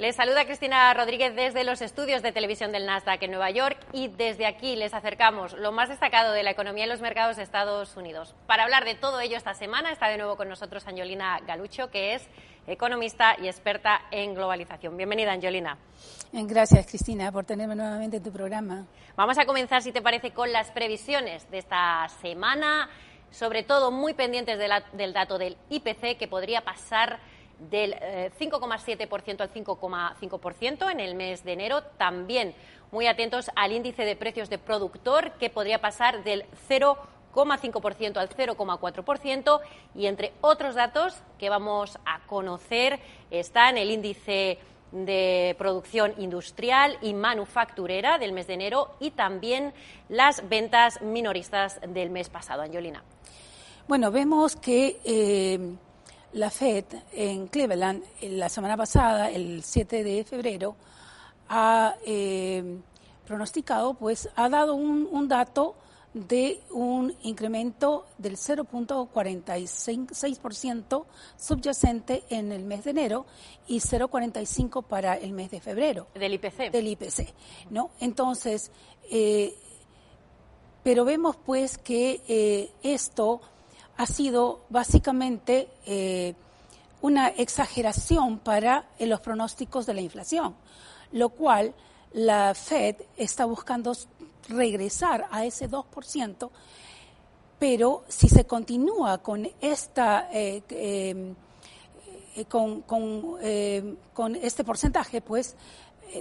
Les saluda Cristina Rodríguez desde los estudios de televisión del Nasdaq en Nueva York y desde aquí les acercamos lo más destacado de la economía en los mercados de Estados Unidos. Para hablar de todo ello esta semana está de nuevo con nosotros Angelina Galucho, que es economista y experta en globalización. Bienvenida, Angelina. Gracias, Cristina, por tenerme nuevamente en tu programa. Vamos a comenzar, si te parece, con las previsiones de esta semana, sobre todo muy pendientes del dato del IPC, que podría pasar del 5,7% eh, al 5,5% en el mes de enero. También muy atentos al índice de precios de productor, que podría pasar del 0,5% al 0,4%. Y entre otros datos que vamos a conocer están el índice de producción industrial y manufacturera del mes de enero y también las ventas minoristas del mes pasado. Angelina. Bueno, vemos que eh, la Fed en Cleveland la semana pasada, el 7 de febrero, ha eh, pronosticado, pues ha dado un, dato de un incremento del 0.46% subyacente en el mes de enero y 0.45 para el mes de febrero. Del IPC. Del IPC, ¿no? Entonces, eh, pero vemos pues que eh, esto ha sido básicamente eh, una exageración para eh, los pronósticos de la inflación, lo cual la Fed está buscando regresar a ese 2%, pero si se continúa con esta eh, con, con, este porcentaje, pues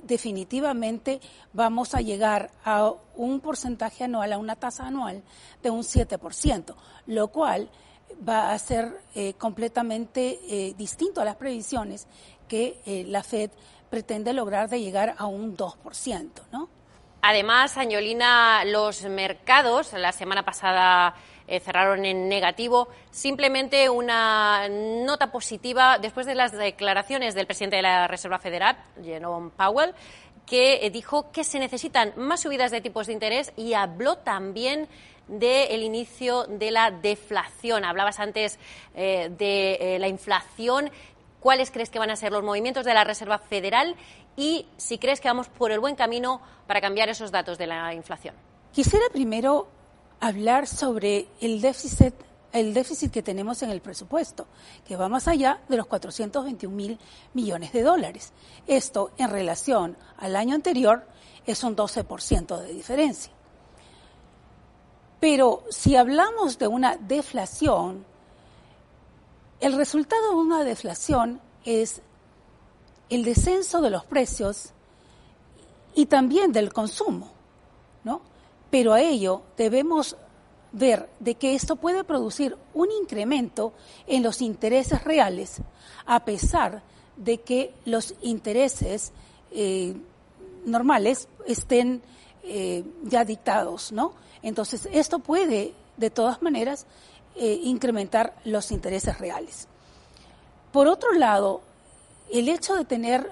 definitivamente vamos a llegar a un porcentaje anual, a una tasa anual de un 7%, lo cual va a ser eh, completamente eh, distinto a las previsiones que eh, la Fed pretende lograr de llegar a un 2%, ¿no? Además, Añolina, los mercados la semana pasada cerraron en negativo. Simplemente una nota positiva después de las declaraciones del presidente de la Reserva Federal, Jerome Powell, que dijo que se necesitan más subidas de tipos de interés y habló también del inicio de la deflación. Hablabas antes eh, de eh, la inflación. ¿Cuáles crees que van a ser los movimientos de la Reserva Federal y si crees que vamos por el buen camino para cambiar esos datos de la inflación? Quisiera primero hablar sobre el déficit el déficit que tenemos en el presupuesto, que va más allá de los 421 mil millones de dólares. Esto, en relación al año anterior, es un 12% de diferencia. Pero si hablamos de una deflación, el resultado de una deflación es el descenso de los precios y también del consumo. Pero a ello debemos ver de que esto puede producir un incremento en los intereses reales, a pesar de que los intereses eh, normales estén eh, ya dictados, ¿no? Entonces, esto puede, de todas maneras, eh, incrementar los intereses reales. Por otro lado, el hecho de tener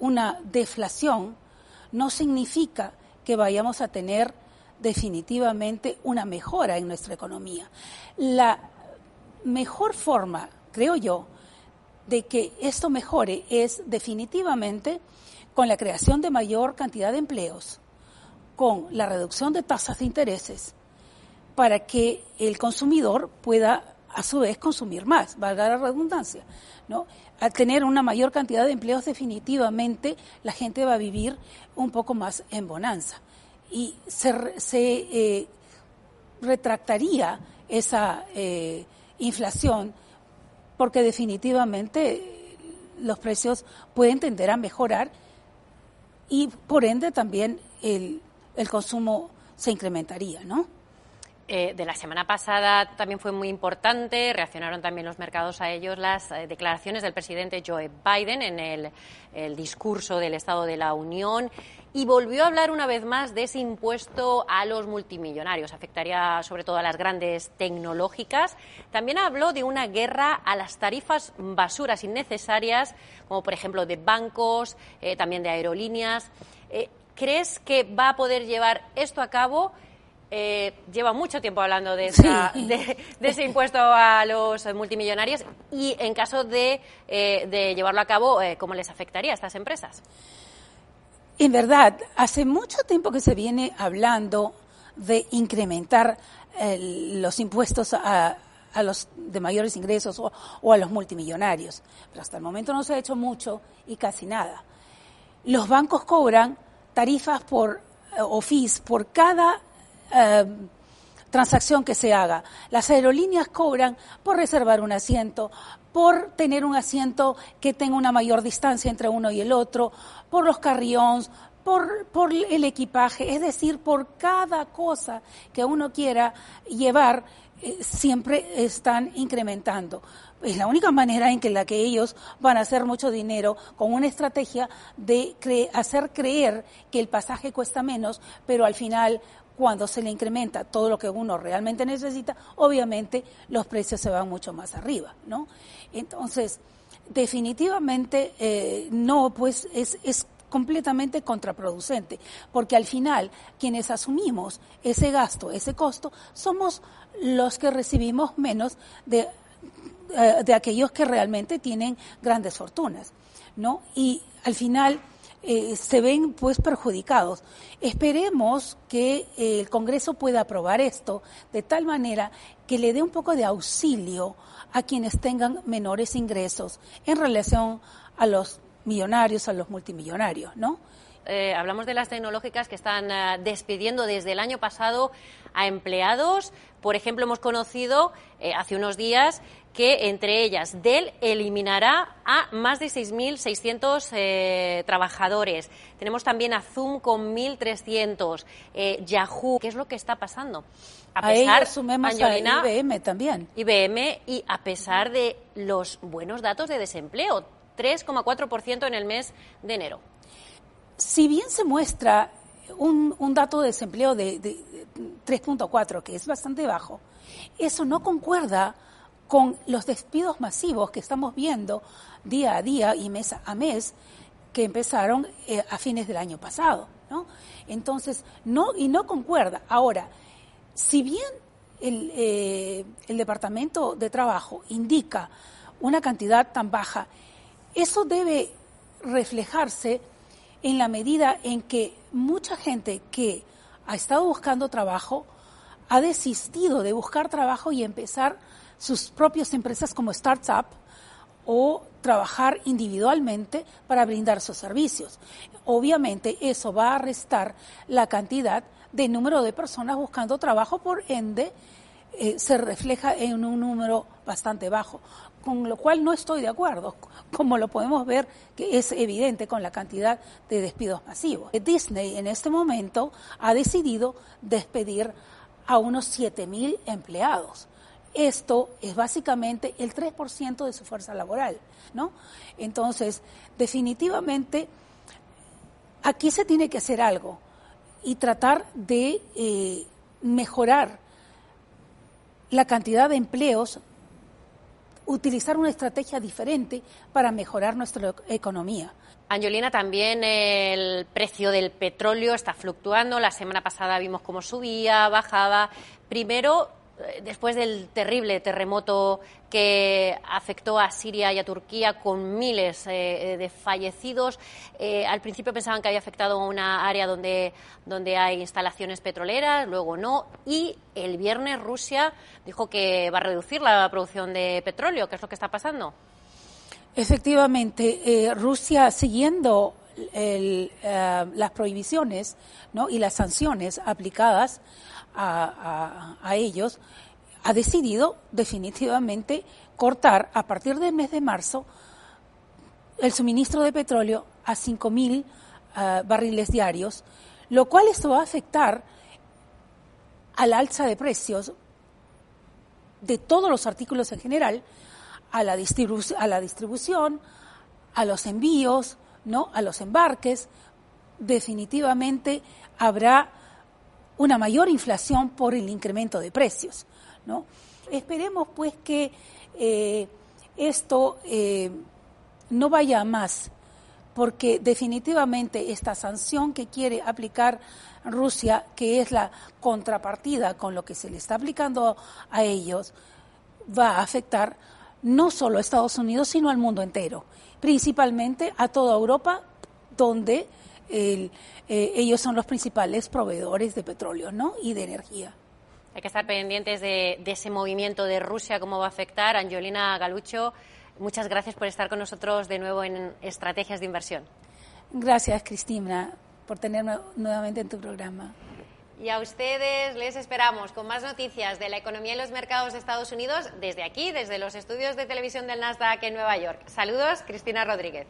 una deflación no significa que vayamos a tener definitivamente una mejora en nuestra economía. La mejor forma, creo yo, de que esto mejore es definitivamente con la creación de mayor cantidad de empleos, con la reducción de tasas de intereses, para que el consumidor pueda a su vez consumir más, valga la redundancia, ¿no? Al tener una mayor cantidad de empleos definitivamente la gente va a vivir un poco más en bonanza y se, eh, retractaría esa eh, inflación porque definitivamente los precios pueden tender a mejorar y por ende también el, el consumo se incrementaría, ¿no? Eh, de la semana pasada también fue muy importante, reaccionaron también los mercados a ellos las eh, declaraciones del presidente Joe Biden en el, discurso del Estado de la Unión y volvió a hablar una vez más de ese impuesto a los multimillonarios. Afectaría sobre todo a las grandes tecnológicas. También habló de una guerra a las tarifas basuras innecesarias, como por ejemplo de bancos, eh, también de aerolíneas. ¿Crees que va a poder llevar esto a cabo? Eh, lleva mucho tiempo hablando de, ese impuesto a los multimillonarios y en caso de, eh, llevarlo a cabo, eh, ¿cómo les afectaría a estas empresas? En verdad, hace mucho tiempo que se viene hablando de incrementar los impuestos a, los de mayores ingresos o, o, a los multimillonarios, pero hasta el momento no se ha hecho mucho y casi nada. Los bancos cobran tarifas por o fees por cada eh, transacción que se haga. Las aerolíneas cobran por reservar un asiento, por tener un asiento que tenga una mayor distancia entre uno y el otro, por los carriones, por, el equipaje, es decir, por cada cosa que uno quiera llevar, eh, siempre están incrementando. Es la única manera en que la que ellos van a hacer mucho dinero con una estrategia de hacer creer que el pasaje cuesta menos, pero al final cuando se le incrementa todo lo que uno realmente necesita, obviamente los precios se van mucho más arriba, ¿no? Entonces, definitivamente eh, no, pues es, es completamente contraproducente, porque al final quienes asumimos ese gasto, ese costo, somos los que recibimos menos de, eh, de aquellos que realmente tienen grandes fortunas, ¿no? Y al final eh, se ven pues perjudicados. Esperemos que eh, el Congreso pueda aprobar esto de tal manera que le dé un poco de auxilio a quienes tengan menores ingresos en relación a los millonarios, a los multimillonarios, ¿no? Eh, hablamos de las tecnológicas que están despidiendo desde el año pasado a empleados. Por ejemplo, hemos conocido hace unos días que entre ellas Dell eliminará a más de 6.600 eh, trabajadores. Tenemos también a Zoom con 1.300, eh, Yahoo. ¿Qué es lo que está pasando? A, pesar, sumemos a IBM también. IBM y a pesar de los buenos datos de desempleo, 3,4% en el mes de enero. Si bien se muestra un, dato de desempleo de, de 3.4, que es bastante bajo, eso no concuerda con los despidos masivos que estamos viendo día a día y mes a mes que empezaron eh, a fines del año pasado, ¿no? Entonces, no, y no concuerda. Ahora, si bien el, eh, el Departamento de Trabajo indica una cantidad tan baja, eso debe reflejarse en la medida en que mucha gente que ha estado buscando trabajo ha desistido de buscar trabajo y empezar sus propias empresas como startup o trabajar individualmente para brindar sus servicios. Obviamente eso va a restar la cantidad de número de personas buscando trabajo, por ende eh, se refleja en un número bastante bajo, con lo cual no estoy de acuerdo, como lo podemos ver que es evidente con la cantidad de despidos masivos. Disney en este momento ha decidido despedir a unos 7.000 empleados. Esto es básicamente el 3% de su fuerza laboral, ¿no? Entonces, definitivamente, aquí se tiene que hacer algo y tratar de eh, mejorar la cantidad de empleos, utilizar una estrategia diferente para mejorar nuestra economía. Angelina, también el precio del petróleo está fluctuando. La semana pasada vimos cómo subía, bajaba. Primero, después del terrible terremoto que afectó a Siria y a Turquía con miles eh, de fallecidos. Eh, al principio pensaban que había afectado a una área donde, donde hay instalaciones petroleras, luego no. Y el viernes Rusia dijo que va a reducir la producción de petróleo. ¿Qué es lo que está pasando? Efectivamente, Rusia, siguiendo las prohibiciones ¿no? y las sanciones aplicadas, a, ellos, ha decidido definitivamente cortar a partir del mes de marzo el suministro de petróleo a 5.000 uh, barriles diarios, lo cual esto va a afectar al alza de precios de todos los artículos en general, a la, a la distribución, a los envíos, ¿no? a los embarques, definitivamente habrá una mayor inflación por el incremento de precios. ¿no? Esperemos pues que eh, esto eh, no vaya a más, porque definitivamente esta sanción que quiere aplicar Rusia, que es la contrapartida con lo que se le está aplicando a ellos, va a afectar no solo a Estados Unidos, sino al mundo entero, principalmente a toda Europa, donde eh, ellos son los principales proveedores de petróleo ¿no? y de energía. Hay que estar pendientes de, de, ese movimiento de Rusia, cómo va a afectar. Angelina Galucho, muchas gracias por estar con nosotros de nuevo en Estrategias de Inversión. Gracias, Cristina, por tenerme nuevamente en tu programa. Y a ustedes les esperamos con más noticias de la economía y los mercados de Estados Unidos desde aquí, desde los estudios de televisión del Nasdaq en Nueva York. Saludos, Cristina Rodríguez.